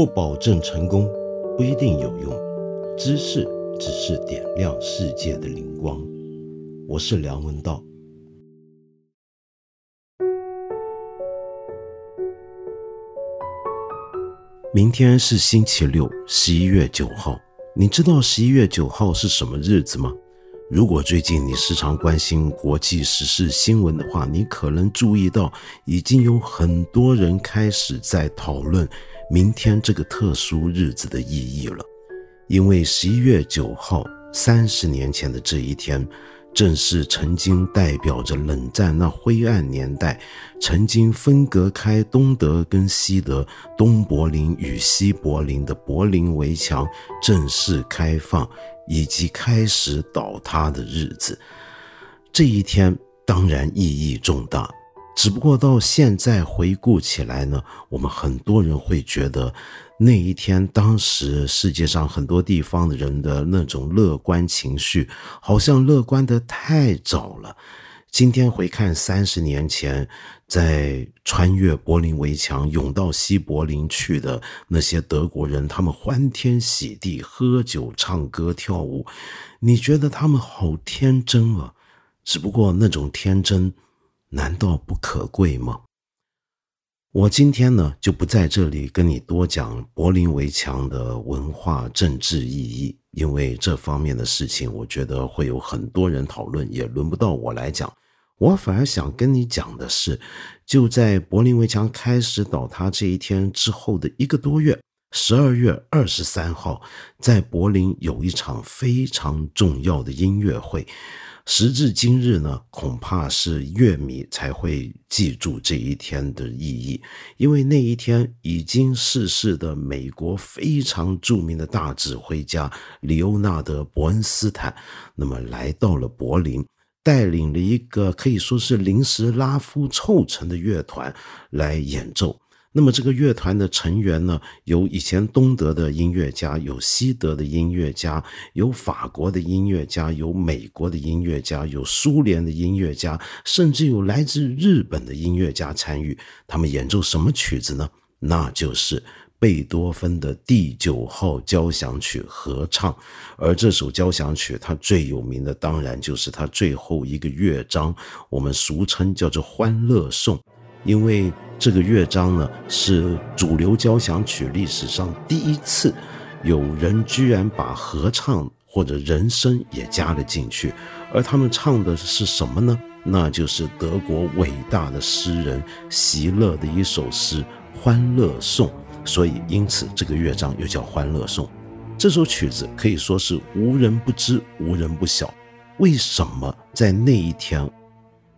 不保证成功，不一定有用。知识只是点亮世界的灵光。我是梁文道。明天是星期六，十一月九号。你知道十一月九号是什么日子吗？如果最近你时常关心国际时事新闻的话，你可能注意到，已经有很多人开始在讨论明天这个特殊日子的意义了。因为十一月九号，三十年前的这一天。正是曾经代表着冷战那灰暗年代，曾经分隔开东德跟西德、东柏林与西柏林的柏林围墙正式开放以及开始倒塌的日子。这一天当然意义重大。只不过到现在回顾起来呢，我们很多人会觉得，那一天当时世界上很多地方的人的那种乐观情绪，好像乐观的太早了。今天回看三十年前，在穿越柏林围墙涌到西柏林去的那些德国人，他们欢天喜地喝酒、唱歌、跳舞，你觉得他们好天真啊？只不过那种天真。难道不可贵吗？我今天呢就不在这里跟你多讲柏林围墙的文化政治意义，因为这方面的事情，我觉得会有很多人讨论，也轮不到我来讲。我反而想跟你讲的是，就在柏林围墙开始倒塌这一天之后的一个多月，十二月二十三号，在柏林有一场非常重要的音乐会。时至今日呢，恐怕是乐迷才会记住这一天的意义，因为那一天已经逝世的美国非常著名的大指挥家里欧纳德·伯恩斯坦，那么来到了柏林，带领了一个可以说是临时拉夫凑成的乐团来演奏。那么这个乐团的成员呢，有以前东德的音乐家，有西德的音乐家，有法国的音乐家，有美国的音乐家，有苏联的音乐家，甚至有来自日本的音乐家参与。他们演奏什么曲子呢？那就是贝多芬的第九号交响曲合唱。而这首交响曲，它最有名的当然就是它最后一个乐章，我们俗称叫做《欢乐颂》，因为。这个乐章呢，是主流交响曲历史上第一次，有人居然把合唱或者人声也加了进去，而他们唱的是什么呢？那就是德国伟大的诗人席勒的一首诗《欢乐颂》，所以因此这个乐章又叫《欢乐颂》。这首曲子可以说是无人不知、无人不晓。为什么在那一天，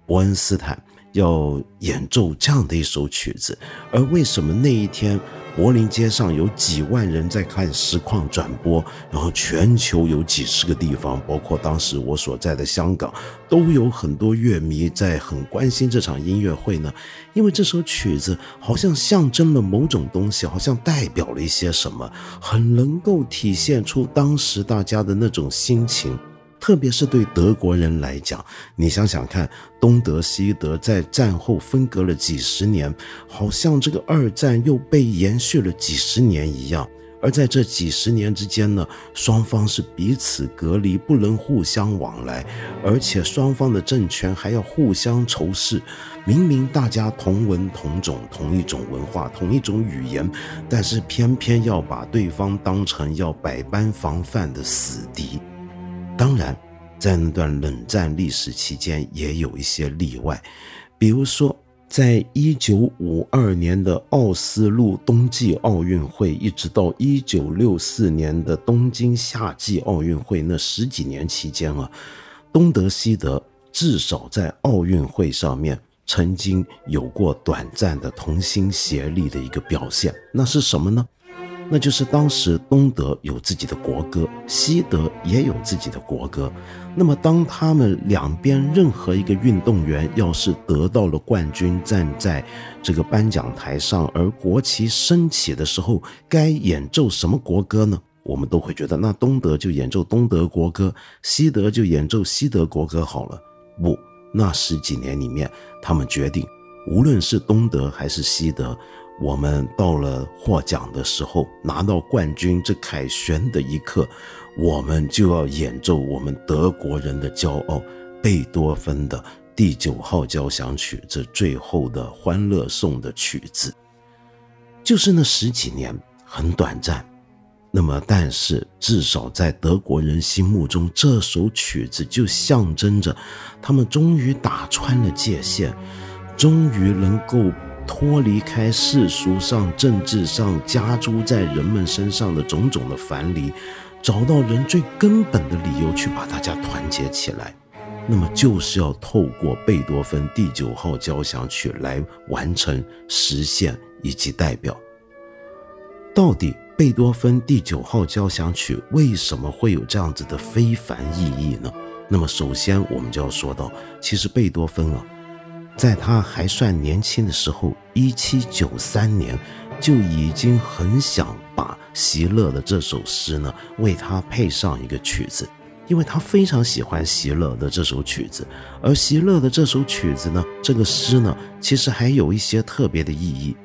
伯恩斯坦？要演奏这样的一首曲子，而为什么那一天柏林街上有几万人在看实况转播，然后全球有几十个地方，包括当时我所在的香港，都有很多乐迷在很关心这场音乐会呢？因为这首曲子好像象征了某种东西，好像代表了一些什么，很能够体现出当时大家的那种心情。特别是对德国人来讲，你想想看，东德西德在战后分隔了几十年，好像这个二战又被延续了几十年一样。而在这几十年之间呢，双方是彼此隔离，不能互相往来，而且双方的政权还要互相仇视。明明大家同文同种，同一种文化，同一种语言，但是偏偏要把对方当成要百般防范的死敌。当然，在那段冷战历史期间，也有一些例外，比如说，在一九五二年的奥斯陆冬季奥运会，一直到一九六四年的东京夏季奥运会那十几年期间啊，东德西德至少在奥运会上面曾经有过短暂的同心协力的一个表现，那是什么呢？那就是当时东德有自己的国歌，西德也有自己的国歌。那么，当他们两边任何一个运动员要是得到了冠军，站在这个颁奖台上，而国旗升起的时候，该演奏什么国歌呢？我们都会觉得，那东德就演奏东德国歌，西德就演奏西德国歌好了。不，那十几年里面，他们决定，无论是东德还是西德。我们到了获奖的时候，拿到冠军这凯旋的一刻，我们就要演奏我们德国人的骄傲——贝多芬的第九号交响曲，这最后的欢乐颂的曲子。就是那十几年很短暂，那么但是至少在德国人心目中，这首曲子就象征着他们终于打穿了界限，终于能够。脱离开世俗上、政治上加诸在人们身上的种种的樊篱，找到人最根本的理由去把大家团结起来，那么就是要透过贝多芬第九号交响曲来完成、实现以及代表。到底贝多芬第九号交响曲为什么会有这样子的非凡意义呢？那么首先我们就要说到，其实贝多芬啊。在他还算年轻的时候，一七九三年，就已经很想把席勒的这首诗呢，为他配上一个曲子，因为他非常喜欢席勒的这首曲子。而席勒的这首曲子呢，这个诗呢，其实还有一些特别的意义。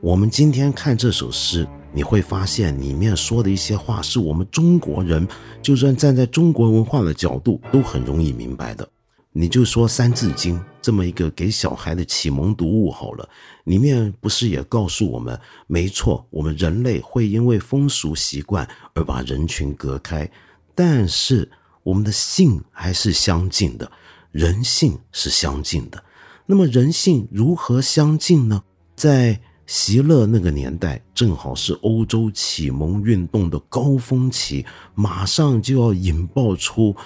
我们今天看这首诗，你会发现里面说的一些话，是我们中国人就算站在中国文化的角度，都很容易明白的。你就说《三字经》这么一个给小孩的启蒙读物好了，里面不是也告诉我们，没错，我们人类会因为风俗习惯而把人群隔开，但是我们的性还是相近的，人性是相近的。那么人性如何相近呢？在席勒那个年代，正好是欧洲启蒙运动的高峰期，马上就要引爆出。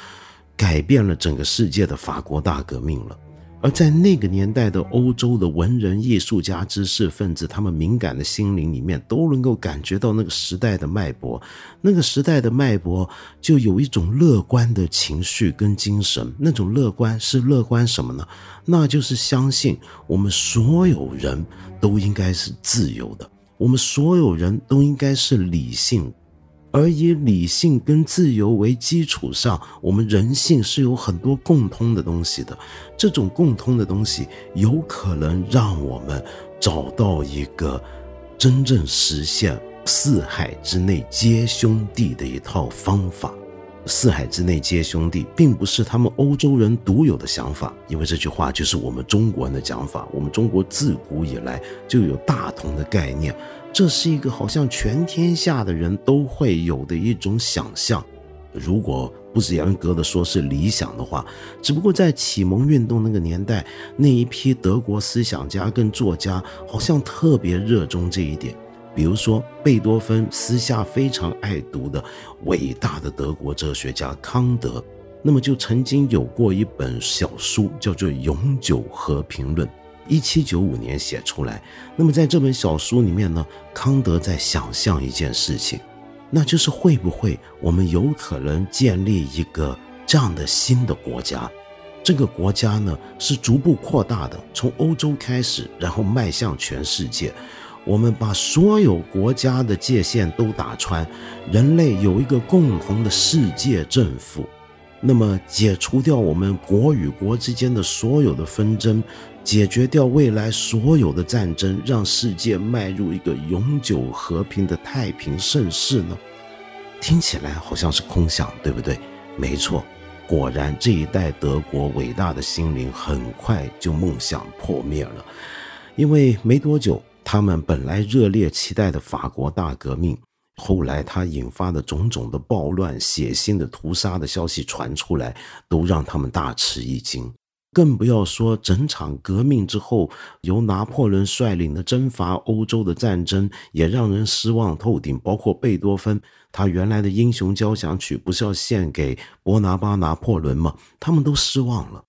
改变了整个世界的法国大革命了，而在那个年代的欧洲的文人、艺术家、知识分子，他们敏感的心灵里面都能够感觉到那个时代的脉搏，那个时代的脉搏就有一种乐观的情绪跟精神。那种乐观是乐观什么呢？那就是相信我们所有人都应该是自由的，我们所有人都应该是理性。而以理性跟自由为基础上，我们人性是有很多共通的东西的。这种共通的东西，有可能让我们找到一个真正实现四海之内皆兄弟的一套方法。四海之内皆兄弟，并不是他们欧洲人独有的想法，因为这句话就是我们中国人的讲法。我们中国自古以来就有大同的概念。这是一个好像全天下的人都会有的一种想象，如果不是严格的说是理想的话，只不过在启蒙运动那个年代，那一批德国思想家跟作家好像特别热衷这一点。比如说贝多芬私下非常爱读的伟大的德国哲学家康德，那么就曾经有过一本小书叫做《永久和平论》。一七九五年写出来，那么在这本小书里面呢，康德在想象一件事情，那就是会不会我们有可能建立一个这样的新的国家？这个国家呢是逐步扩大的，从欧洲开始，然后迈向全世界。我们把所有国家的界限都打穿，人类有一个共同的世界政府，那么解除掉我们国与国之间的所有的纷争。解决掉未来所有的战争，让世界迈入一个永久和平的太平盛世呢？听起来好像是空想，对不对？没错，果然这一代德国伟大的心灵很快就梦想破灭了，因为没多久，他们本来热烈期待的法国大革命，后来它引发的种种的暴乱、血腥的屠杀的消息传出来，都让他们大吃一惊。更不要说整场革命之后，由拿破仑率领的征伐欧洲的战争也让人失望透顶。包括贝多芬，他原来的英雄交响曲不是要献给伯拿巴拿破仑吗？他们都失望了。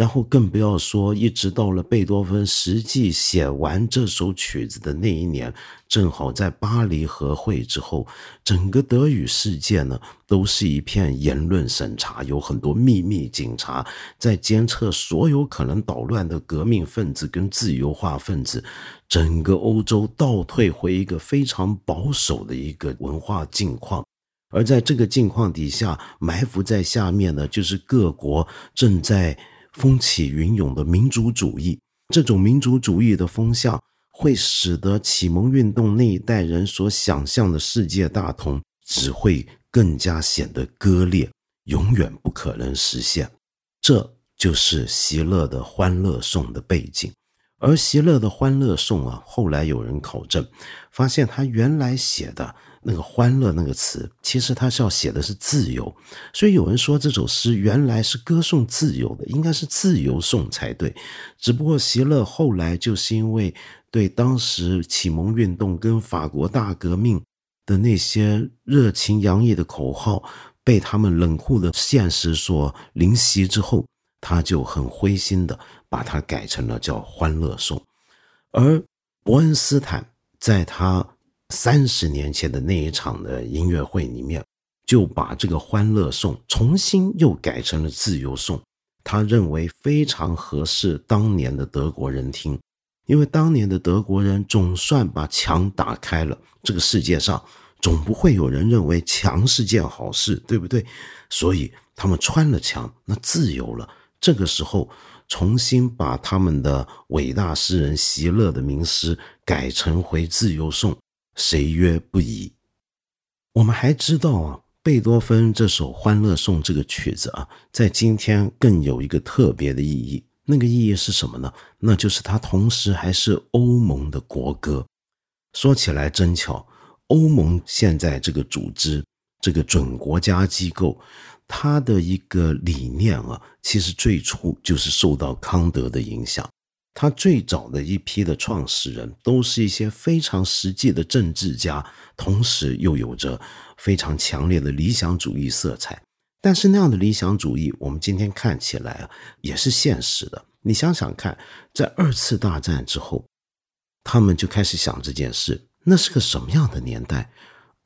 然后更不要说，一直到了贝多芬实际写完这首曲子的那一年，正好在巴黎和会之后，整个德语世界呢都是一片言论审查，有很多秘密警察在监测所有可能捣乱的革命分子跟自由化分子，整个欧洲倒退回一个非常保守的一个文化境况。而在这个境况底下，埋伏在下面呢，就是各国正在。风起云涌的民族主义，这种民族主义的风向会使得启蒙运动那一代人所想象的世界大同，只会更加显得割裂，永远不可能实现。这就是席勒的《欢乐颂》的背景。而席勒的《欢乐颂》啊，后来有人考证，发现他原来写的那个“欢乐”那个词，其实他是要写的是自由。所以有人说这首诗原来是歌颂自由的，应该是自由颂才对。只不过席勒后来就是因为对当时启蒙运动跟法国大革命的那些热情洋溢的口号，被他们冷酷的现实所淋袭之后，他就很灰心的。把它改成了叫《欢乐颂》，而伯恩斯坦在他三十年前的那一场的音乐会里面，就把这个《欢乐颂》重新又改成了《自由颂》，他认为非常合适当年的德国人听，因为当年的德国人总算把墙打开了，这个世界上总不会有人认为墙是件好事，对不对？所以他们穿了墙，那自由了。这个时候。重新把他们的伟大诗人席勒的名诗改成回自由颂，谁曰不宜？我们还知道啊，贝多芬这首《欢乐颂》这个曲子啊，在今天更有一个特别的意义。那个意义是什么呢？那就是它同时还是欧盟的国歌。说起来真巧，欧盟现在这个组织，这个准国家机构。它的一个理念啊，其实最初就是受到康德的影响。他最早的一批的创始人都是一些非常实际的政治家，同时又有着非常强烈的理想主义色彩。但是那样的理想主义，我们今天看起来啊，也是现实的。你想想看，在二次大战之后，他们就开始想这件事。那是个什么样的年代？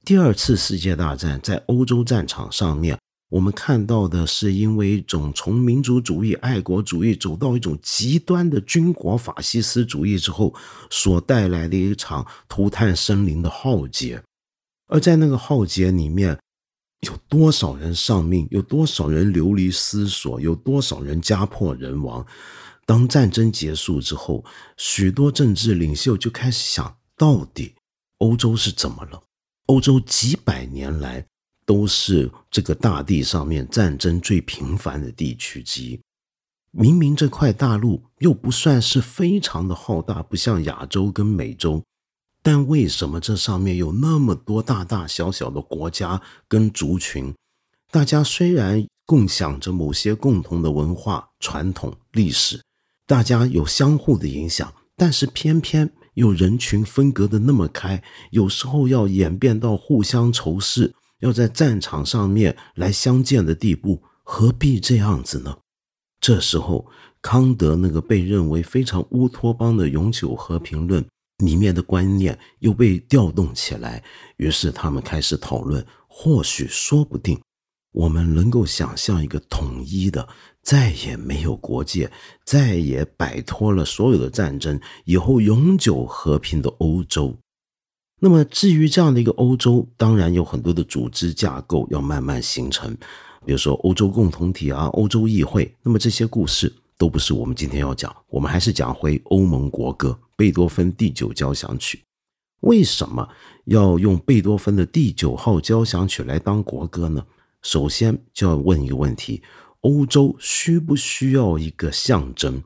第二次世界大战在欧洲战场上面。我们看到的是，因为一种从民族主义、爱国主义走到一种极端的军国法西斯主义之后，所带来的一场涂炭生灵的浩劫。而在那个浩劫里面，有多少人丧命？有多少人流离失所？有多少人家破人亡？当战争结束之后，许多政治领袖就开始想：到底欧洲是怎么了？欧洲几百年来。都是这个大地上面战争最频繁的地区之一。明明这块大陆又不算是非常的浩大，不像亚洲跟美洲，但为什么这上面有那么多大大小小的国家跟族群？大家虽然共享着某些共同的文化传统历史，大家有相互的影响，但是偏偏又人群分隔的那么开，有时候要演变到互相仇视。要在战场上面来相见的地步，何必这样子呢？这时候，康德那个被认为非常乌托邦的永久和平论里面的观念又被调动起来，于是他们开始讨论：或许说不定，我们能够想象一个统一的、再也没有国界、再也摆脱了所有的战争、以后永久和平的欧洲。那么，至于这样的一个欧洲，当然有很多的组织架构要慢慢形成，比如说欧洲共同体啊、欧洲议会。那么这些故事都不是我们今天要讲，我们还是讲回欧盟国歌——贝多芬第九交响曲。为什么要用贝多芬的第九号交响曲来当国歌呢？首先就要问一个问题：欧洲需不需要一个象征？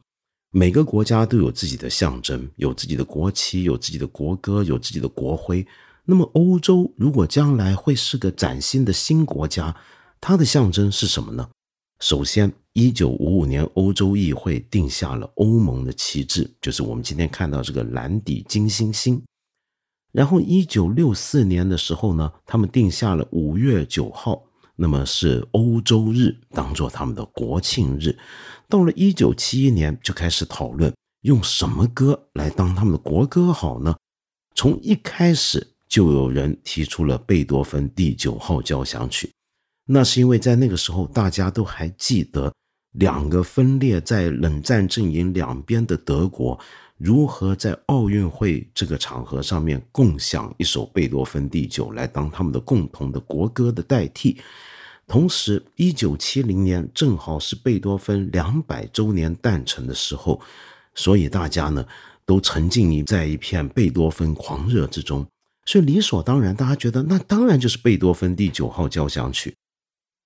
每个国家都有自己的象征，有自己的国旗，有自己的国歌，有自己的国徽。那么，欧洲如果将来会是个崭新的新国家，它的象征是什么呢？首先，一九五五年，欧洲议会定下了欧盟的旗帜，就是我们今天看到这个蓝底金星星。然后，一九六四年的时候呢，他们定下了五月九号。那么是欧洲日，当做他们的国庆日。到了一九七一年，就开始讨论用什么歌来当他们的国歌好呢？从一开始就有人提出了贝多芬第九号交响曲。那是因为在那个时候，大家都还记得两个分裂在冷战阵营两边的德国。如何在奥运会这个场合上面共享一首贝多芬第九来当他们的共同的国歌的代替？同时，一九七零年正好是贝多芬两百周年诞辰的时候，所以大家呢都沉浸于在一片贝多芬狂热之中，所以理所当然，大家觉得那当然就是贝多芬第九号交响曲。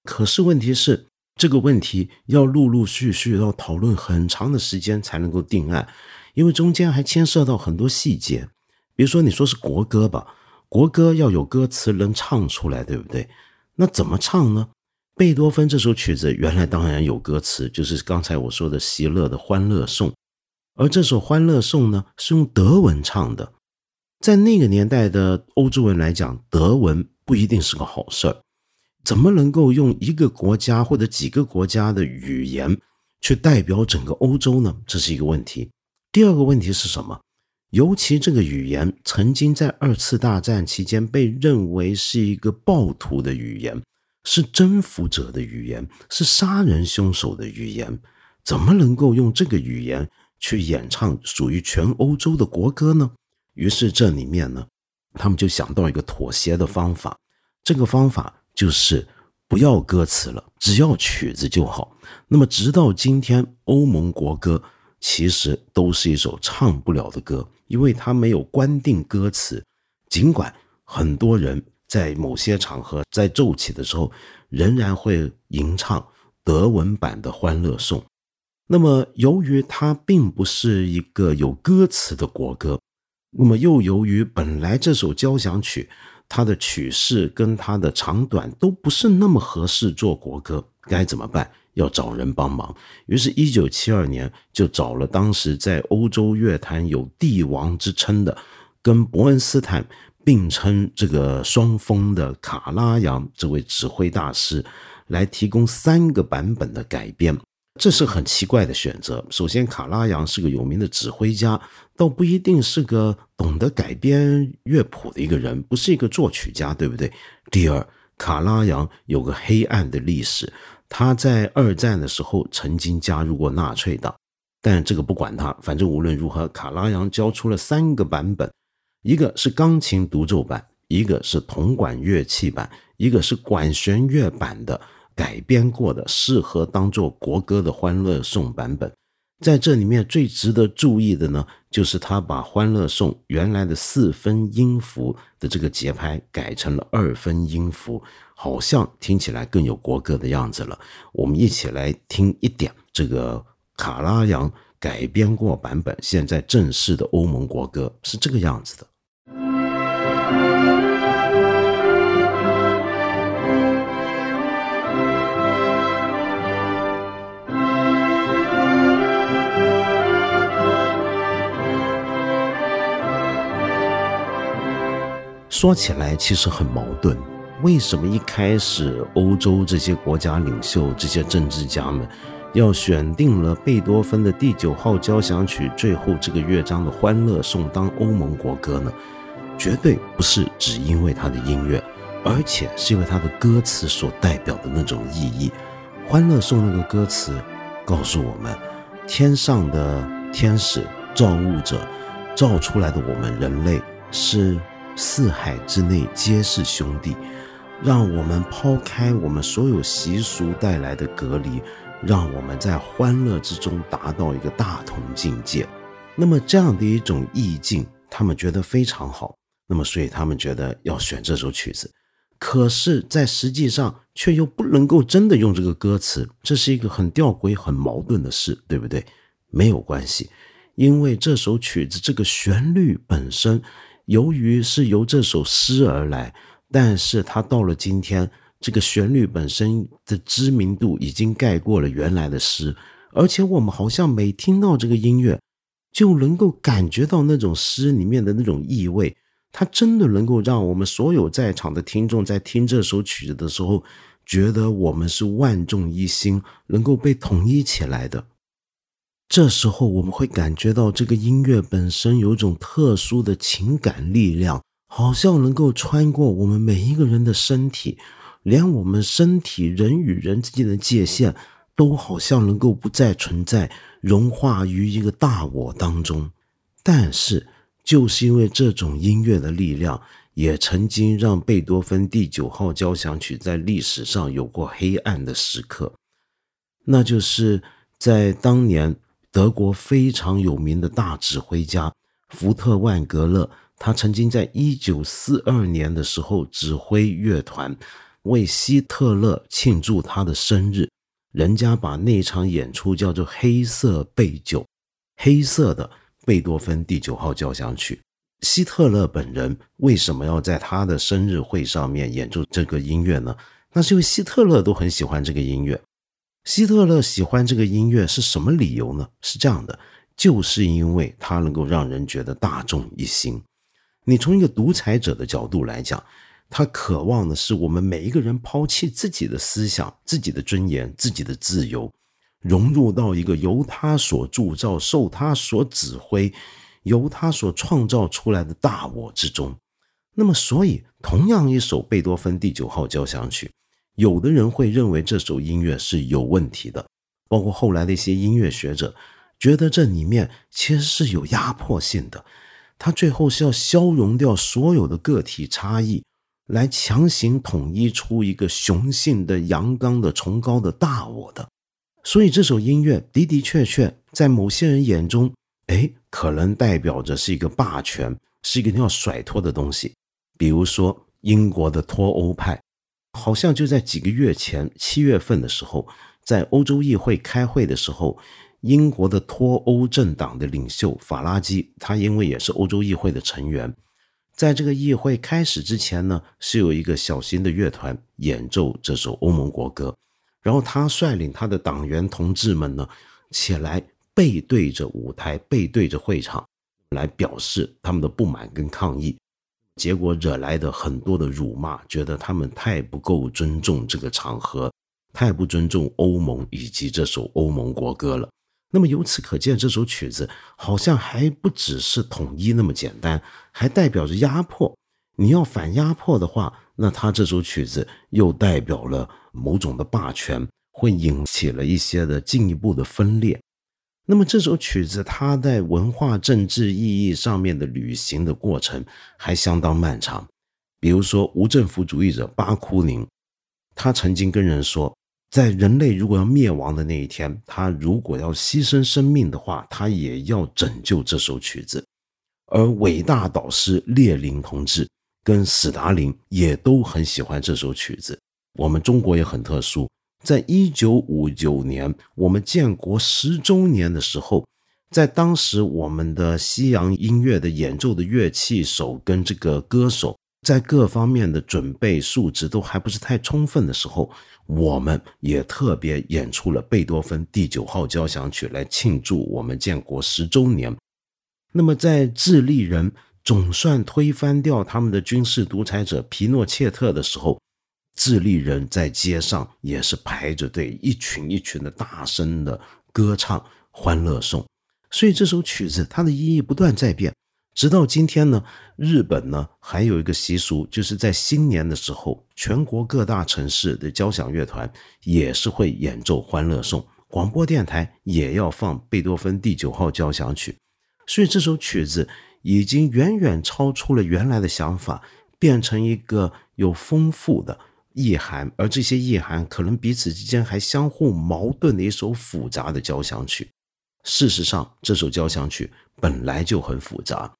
可是问题是，这个问题要陆陆续续要讨论很长的时间才能够定案，因为中间还牵涉到很多细节。比如说，你说是国歌吧，国歌要有歌词能唱出来，对不对？那怎么唱呢？贝多芬这首曲子原来当然有歌词，就是刚才我说的席勒的《欢乐颂》，而这首《欢乐颂》呢是用德文唱的。在那个年代的欧洲人来讲，德文不一定是个好事儿。怎么能够用一个国家或者几个国家的语言去代表整个欧洲呢？这是一个问题。第二个问题是什么？尤其这个语言曾经在二次大战期间被认为是一个暴徒的语言。是征服者的语言，是杀人凶手的语言，怎么能够用这个语言去演唱属于全欧洲的国歌呢？于是这里面呢，他们就想到一个妥协的方法，这个方法就是不要歌词了，只要曲子就好。那么直到今天，欧盟国歌其实都是一首唱不了的歌，因为它没有官定歌词，尽管很多人。在某些场合，在奏起的时候，仍然会吟唱德文版的《欢乐颂》。那么，由于它并不是一个有歌词的国歌，那么又由于本来这首交响曲它的曲式跟它的长短都不是那么合适做国歌，该怎么办？要找人帮忙。于是，一九七二年就找了当时在欧洲乐坛有帝王之称的，跟伯恩斯坦。并称这个双峰的卡拉扬这位指挥大师来提供三个版本的改编，这是很奇怪的选择。首先，卡拉扬是个有名的指挥家，倒不一定是个懂得改编乐谱的一个人，不是一个作曲家，对不对？第二，卡拉扬有个黑暗的历史，他在二战的时候曾经加入过纳粹党，但这个不管他，反正无论如何，卡拉扬交出了三个版本。一个是钢琴独奏版，一个是铜管乐器版，一个是管弦乐版的改编过的，适合当做国歌的《欢乐颂》版本。在这里面最值得注意的呢，就是他把《欢乐颂》原来的四分音符的这个节拍改成了二分音符，好像听起来更有国歌的样子了。我们一起来听一点这个卡拉扬改编过版本，现在正式的欧盟国歌是这个样子的。说起来其实很矛盾，为什么一开始欧洲这些国家领袖、这些政治家们要选定了贝多芬的第九号交响曲最后这个乐章的《欢乐颂》当欧盟国歌呢？绝对不是只因为它的音乐，而且是因为它的歌词所代表的那种意义。《欢乐颂》那个歌词告诉我们，天上的天使造物者造出来的我们人类是。四海之内皆是兄弟，让我们抛开我们所有习俗带来的隔离，让我们在欢乐之中达到一个大同境界。那么这样的一种意境，他们觉得非常好。那么所以他们觉得要选这首曲子，可是，在实际上却又不能够真的用这个歌词，这是一个很吊诡、很矛盾的事，对不对？没有关系，因为这首曲子这个旋律本身。由于是由这首诗而来，但是它到了今天，这个旋律本身的知名度已经盖过了原来的诗，而且我们好像每听到这个音乐，就能够感觉到那种诗里面的那种意味，它真的能够让我们所有在场的听众在听这首曲子的时候，觉得我们是万众一心，能够被统一起来的。这时候，我们会感觉到这个音乐本身有种特殊的情感力量，好像能够穿过我们每一个人的身体，连我们身体人与人之间的界限都好像能够不再存在，融化于一个大我当中。但是，就是因为这种音乐的力量，也曾经让贝多芬第九号交响曲在历史上有过黑暗的时刻，那就是在当年。德国非常有名的大指挥家福特万格勒，他曾经在一九四二年的时候指挥乐团为希特勒庆祝他的生日，人家把那场演出叫做“黑色贝九”，黑色的贝多芬第九号交响曲。希特勒本人为什么要在他的生日会上面演奏这个音乐呢？那是因为希特勒都很喜欢这个音乐。希特勒喜欢这个音乐是什么理由呢？是这样的，就是因为它能够让人觉得大众一心。你从一个独裁者的角度来讲，他渴望的是我们每一个人抛弃自己的思想、自己的尊严、自己的自由，融入到一个由他所铸造、受他所指挥。由他所创造出来的大我之中，那么，所以同样一首贝多芬第九号交响曲，有的人会认为这首音乐是有问题的，包括后来的一些音乐学者觉得这里面其实是有压迫性的，他最后是要消融掉所有的个体差异，来强行统一出一个雄性的、阳刚的、崇高的大我的。所以这首音乐的的确确在某些人眼中。哎，可能代表着是一个霸权，是一个要甩脱的东西。比如说，英国的脱欧派，好像就在几个月前，七月份的时候，在欧洲议会开会的时候，英国的脱欧政党的领袖法拉基，他因为也是欧洲议会的成员，在这个议会开始之前呢，是有一个小型的乐团演奏这首欧盟国歌，然后他率领他的党员同志们呢起来。背对着舞台，背对着会场，来表示他们的不满跟抗议，结果惹来的很多的辱骂，觉得他们太不够尊重这个场合，太不尊重欧盟以及这首欧盟国歌了。那么由此可见，这首曲子好像还不只是统一那么简单，还代表着压迫。你要反压迫的话，那他这首曲子又代表了某种的霸权，会引起了一些的进一步的分裂。那么这首曲子，它在文化政治意义上面的旅行的过程还相当漫长。比如说，无政府主义者巴库宁，他曾经跟人说，在人类如果要灭亡的那一天，他如果要牺牲生命的话，他也要拯救这首曲子。而伟大导师列宁同志跟斯大林也都很喜欢这首曲子。我们中国也很特殊。在一九五九年，我们建国十周年的时候，在当时我们的西洋音乐的演奏的乐器手跟这个歌手在各方面的准备素质都还不是太充分的时候，我们也特别演出了贝多芬第九号交响曲来庆祝我们建国十周年。那么，在智利人总算推翻掉他们的军事独裁者皮诺切特的时候。智利人在街上也是排着队，一群一群的大声的歌唱《欢乐颂》，所以这首曲子它的意义不断在变，直到今天呢。日本呢还有一个习俗，就是在新年的时候，全国各大城市的交响乐团也是会演奏《欢乐颂》，广播电台也要放贝多芬第九号交响曲，所以这首曲子已经远远超出了原来的想法，变成一个有丰富的。意涵，而这些意涵可能彼此之间还相互矛盾的一首复杂的交响曲。事实上，这首交响曲本来就很复杂。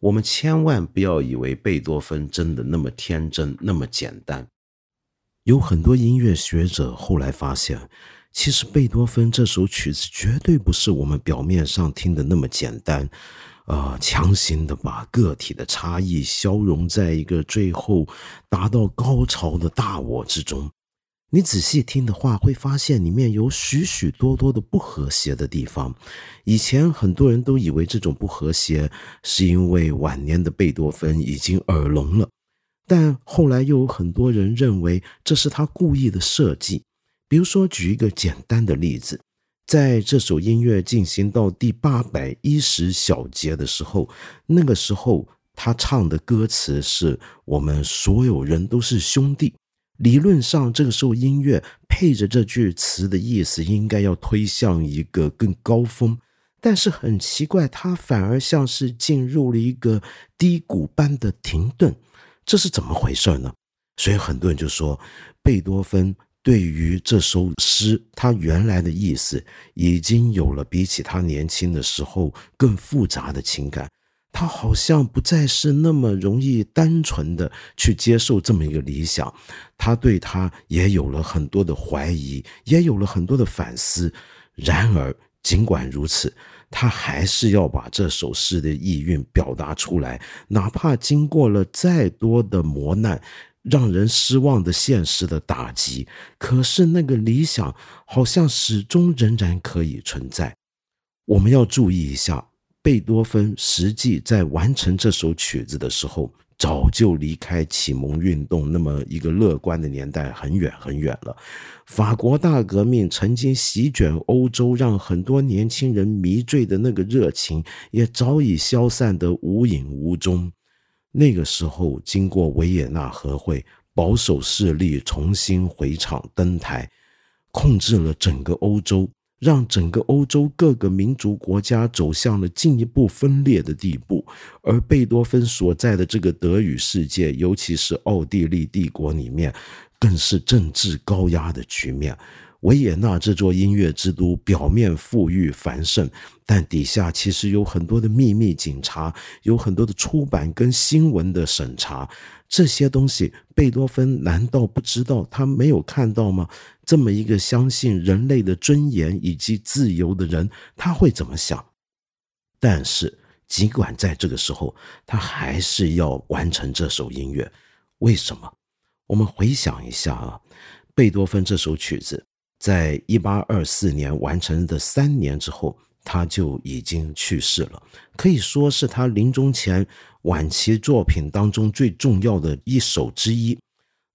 我们千万不要以为贝多芬真的那么天真，那么简单。有很多音乐学者后来发现，其实贝多芬这首曲子绝对不是我们表面上听的那么简单。呃，强行的把个体的差异消融在一个最后达到高潮的大我之中。你仔细听的话，会发现里面有许许多多的不和谐的地方。以前很多人都以为这种不和谐是因为晚年的贝多芬已经耳聋了，但后来又有很多人认为这是他故意的设计。比如说，举一个简单的例子。在这首音乐进行到第八百一十小节的时候，那个时候他唱的歌词是“我们所有人都是兄弟”。理论上，这个时候音乐配着这句词的意思应该要推向一个更高峰，但是很奇怪，它反而像是进入了一个低谷般的停顿，这是怎么回事呢？所以很多人就说，贝多芬。对于这首诗，他原来的意思已经有了比起他年轻的时候更复杂的情感。他好像不再是那么容易单纯的去接受这么一个理想，他对他也有了很多的怀疑，也有了很多的反思。然而，尽管如此，他还是要把这首诗的意蕴表达出来，哪怕经过了再多的磨难，让人失望的现实的打击，可是那个理想好像始终仍然可以存在。我们要注意一下。贝多芬实际在完成这首曲子的时候，早就离开启蒙运动那么一个乐观的年代很远很远了。法国大革命曾经席卷欧洲，让很多年轻人迷醉的那个热情，也早已消散得无影无踪。那个时候，经过维也纳和会，保守势力重新回场登台，控制了整个欧洲。让整个欧洲各个民族国家走向了进一步分裂的地步，而贝多芬所在的这个德语世界，尤其是奥地利帝国里面，更是政治高压的局面。维也纳这座音乐之都，表面富裕繁盛，但底下其实有很多的秘密警察，有很多的出版跟新闻的审查。这些东西，贝多芬难道不知道？他没有看到吗？这么一个相信人类的尊严以及自由的人，他会怎么想？但是，尽管在这个时候，他还是要完成这首音乐。为什么？我们回想一下啊，贝多芬这首曲子，在一八二四年完成的三年之后，他就已经去世了，可以说是他临终前晚期作品当中最重要的一首之一。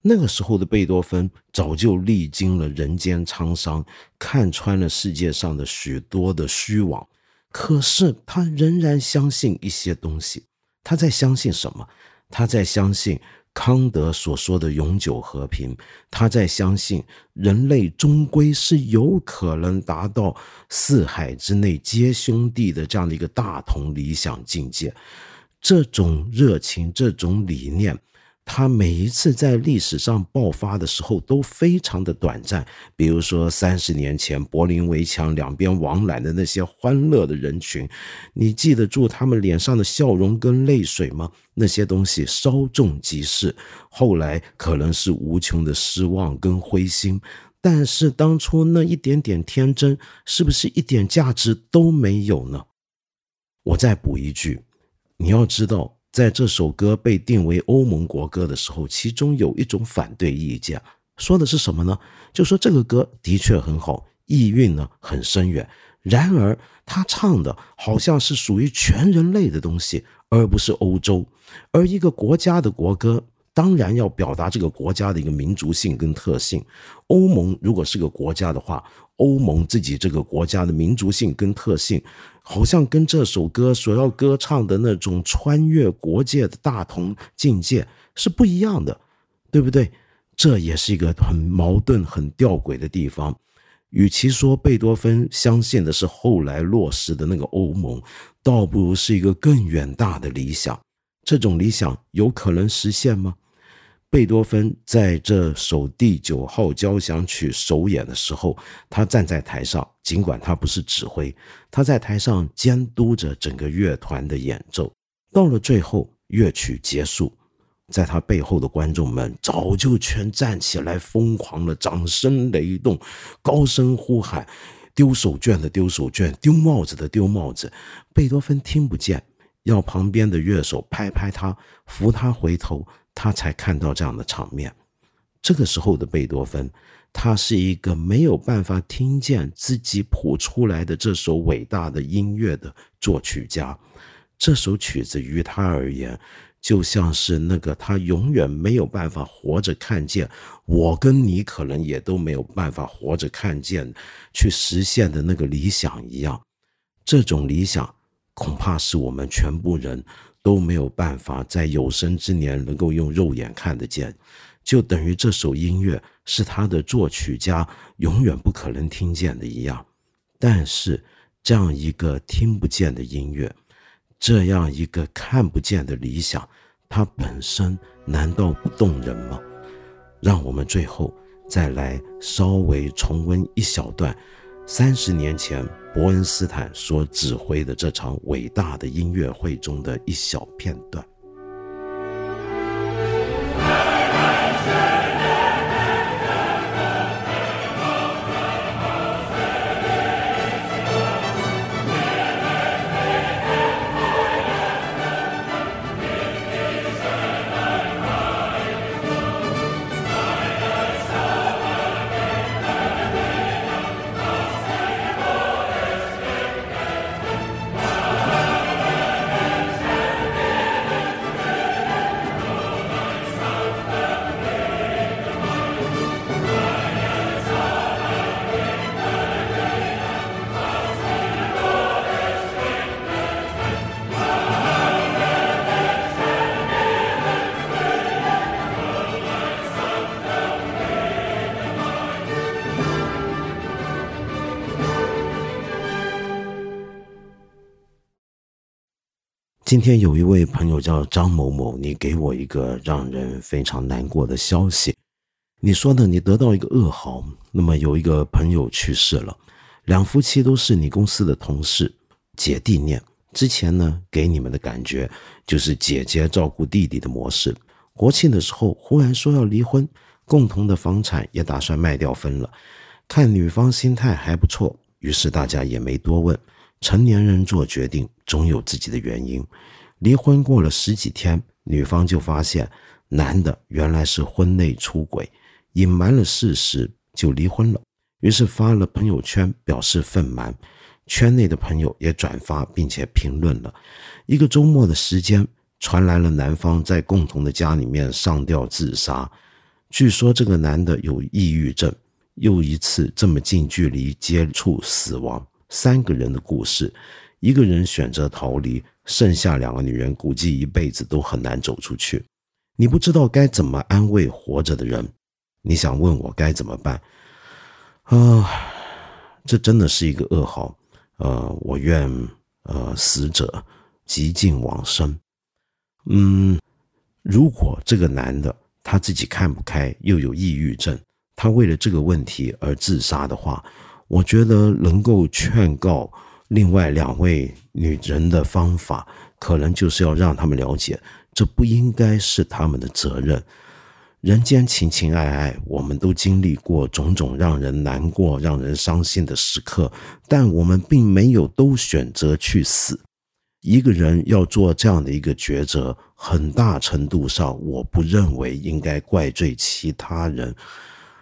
那个时候的贝多芬早就历经了人间沧桑，看穿了世界上的许多的虚妄，可是他仍然相信一些东西。他在相信什么？他在相信康德所说的永久和平。他在相信人类终归是有可能达到四海之内皆兄弟的这样的一个大同理想境界。这种热情，这种理念。他每一次在历史上爆发的时候都非常的短暂，比如说三十年前柏林围墙两边往来的那些欢乐的人群，你记得住他们脸上的笑容跟泪水吗？那些东西稍纵即逝，后来可能是无穷的失望跟灰心，但是当初那一点点天真，是不是一点价值都没有呢？我再补一句，你要知道。在这首歌被定为欧盟国歌的时候，其中有一种反对意见，说的是什么呢？就说这个歌的确很好，意蕴呢很深远，然而他唱的好像是属于全人类的东西，而不是欧洲。而一个国家的国歌，当然要表达这个国家的一个民族性跟特性。欧盟如果是个国家的话，欧盟自己这个国家的民族性跟特性。好像跟这首歌所要歌唱的那种穿越国界的大同境界是不一样的，对不对？这也是一个很矛盾、很吊诡的地方。与其说贝多芬相信的是后来落实的那个欧盟，倒不如是一个更远大的理想。这种理想有可能实现吗？贝多芬在这首第九号交响曲首演的时候，他站在台上，尽管他不是指挥，他在台上监督着整个乐团的演奏。到了最后，乐曲结束，在他背后的观众们早就全站起来，疯狂的掌声雷动，高声呼喊，丢手绢的丢手绢，丢帽子的丢帽子。贝多芬听不见，要旁边的乐手拍拍他，扶他回头。他才看到这样的场面。这个时候的贝多芬，他是一个没有办法听见自己谱出来的这首伟大的音乐的作曲家。这首曲子于他而言，就像是那个他永远没有办法活着看见，我跟你可能也都没有办法活着看见，去实现的那个理想一样。这种理想，恐怕是我们全部人。都没有办法在有生之年能够用肉眼看得见，就等于这首音乐是他的作曲家永远不可能听见的一样。但是，这样一个听不见的音乐，这样一个看不见的理想，它本身难道不动人吗？让我们最后再来稍微重温一小段三十年前伯恩斯坦所指挥的这场伟大的音乐会中的一小片段。今天有一位朋友叫张某某，你给我一个让人非常难过的消息。你说呢？你得到一个噩耗。那么有一个朋友去世了，两夫妻都是你公司的同事，姐弟恋。之前呢，给你们的感觉就是姐姐照顾弟弟的模式。国庆的时候忽然说要离婚，共同的房产也打算卖掉分了。看女方心态还不错，于是大家也没多问。成年人做决定总有自己的原因。离婚过了十几天，女方就发现男的原来是婚内出轨，隐瞒了事实就离婚了。于是发了朋友圈表示愤懑，圈内的朋友也转发并且评论了。一个周末的时间，传来了男方在共同的家里面上吊自杀。据说这个男的有抑郁症，又一次这么近距离接触死亡。三个人的故事，一个人选择逃离，剩下两个女人估计一辈子都很难走出去。你不知道该怎么安慰活着的人，你想问我该怎么办？啊，这真的是一个噩耗。呃，我愿呃死者极尽往生。嗯，如果这个男的他自己看不开，又有抑郁症，他为了这个问题而自杀的话。我觉得能够劝告另外两位女人的方法，可能就是要让他们了解，这不应该是他们的责任。人间情情爱爱，我们都经历过种种让人难过、让人伤心的时刻，但我们并没有都选择去死。一个人要做这样的一个抉择，很大程度上，我不认为应该怪罪其他人。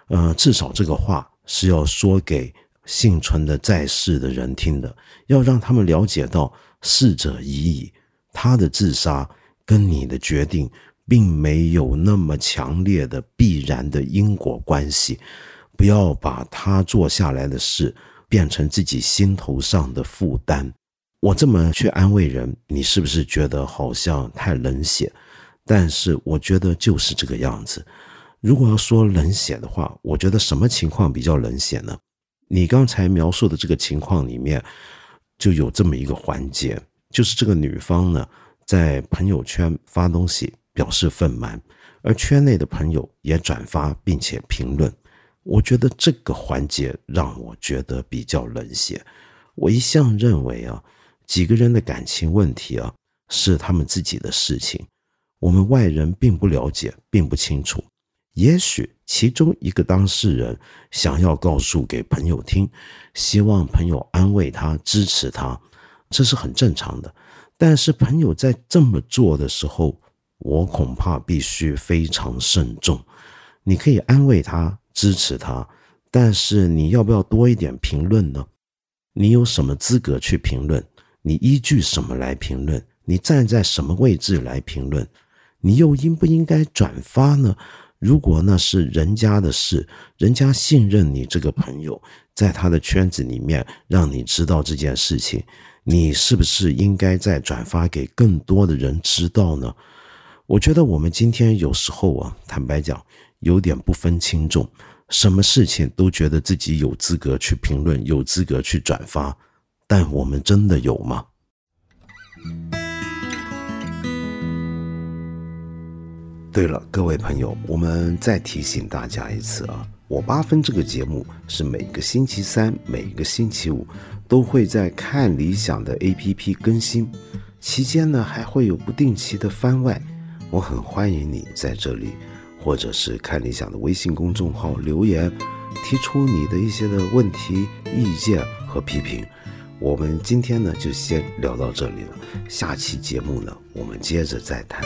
呃，至少这个话是要说给。幸存的在世的人听的，要让他们了解到逝者已矣，他的自杀跟你的决定并没有那么强烈的必然的因果关系，不要把他做下来的事变成自己心头上的负担。我这么去安慰人，你是不是觉得好像太冷血？但是我觉得就是这个样子。如果要说冷血的话，我觉得什么情况比较冷血呢？你刚才描述的这个情况里面，就有这么一个环节，就是这个女方呢，在朋友圈发东西表示愤懑，而圈内的朋友也转发并且评论。我觉得这个环节让我觉得比较冷血。我一向认为啊，几个人的感情问题啊，是他们自己的事情，我们外人并不了解，并不清楚。也许其中一个当事人想要告诉给朋友听，希望朋友安慰他、支持他，这是很正常的。但是朋友在这么做的时候，我恐怕必须非常慎重。你可以安慰他、支持他，但是你要不要多一点评论呢？你有什么资格去评论？你依据什么来评论？你站在什么位置来评论？你又应不应该转发呢？如果那是人家的事，人家信任你这个朋友，在他的圈子里面让你知道这件事情，你是不是应该再转发给更多的人知道呢？我觉得我们今天有时候啊，坦白讲，有点不分轻重，什么事情都觉得自己有资格去评论，有资格去转发，但我们真的有吗？对了，各位朋友，我们再提醒大家一次啊，我八分这个节目是每个星期三、每个星期五都会在看理想的 APP 更新，期间呢还会有不定期的番外。我很欢迎你在这里，或者是看理想的微信公众号留言，提出你的一些的问题、意见和批评。我们今天呢就先聊到这里了，下期节目呢我们接着再谈。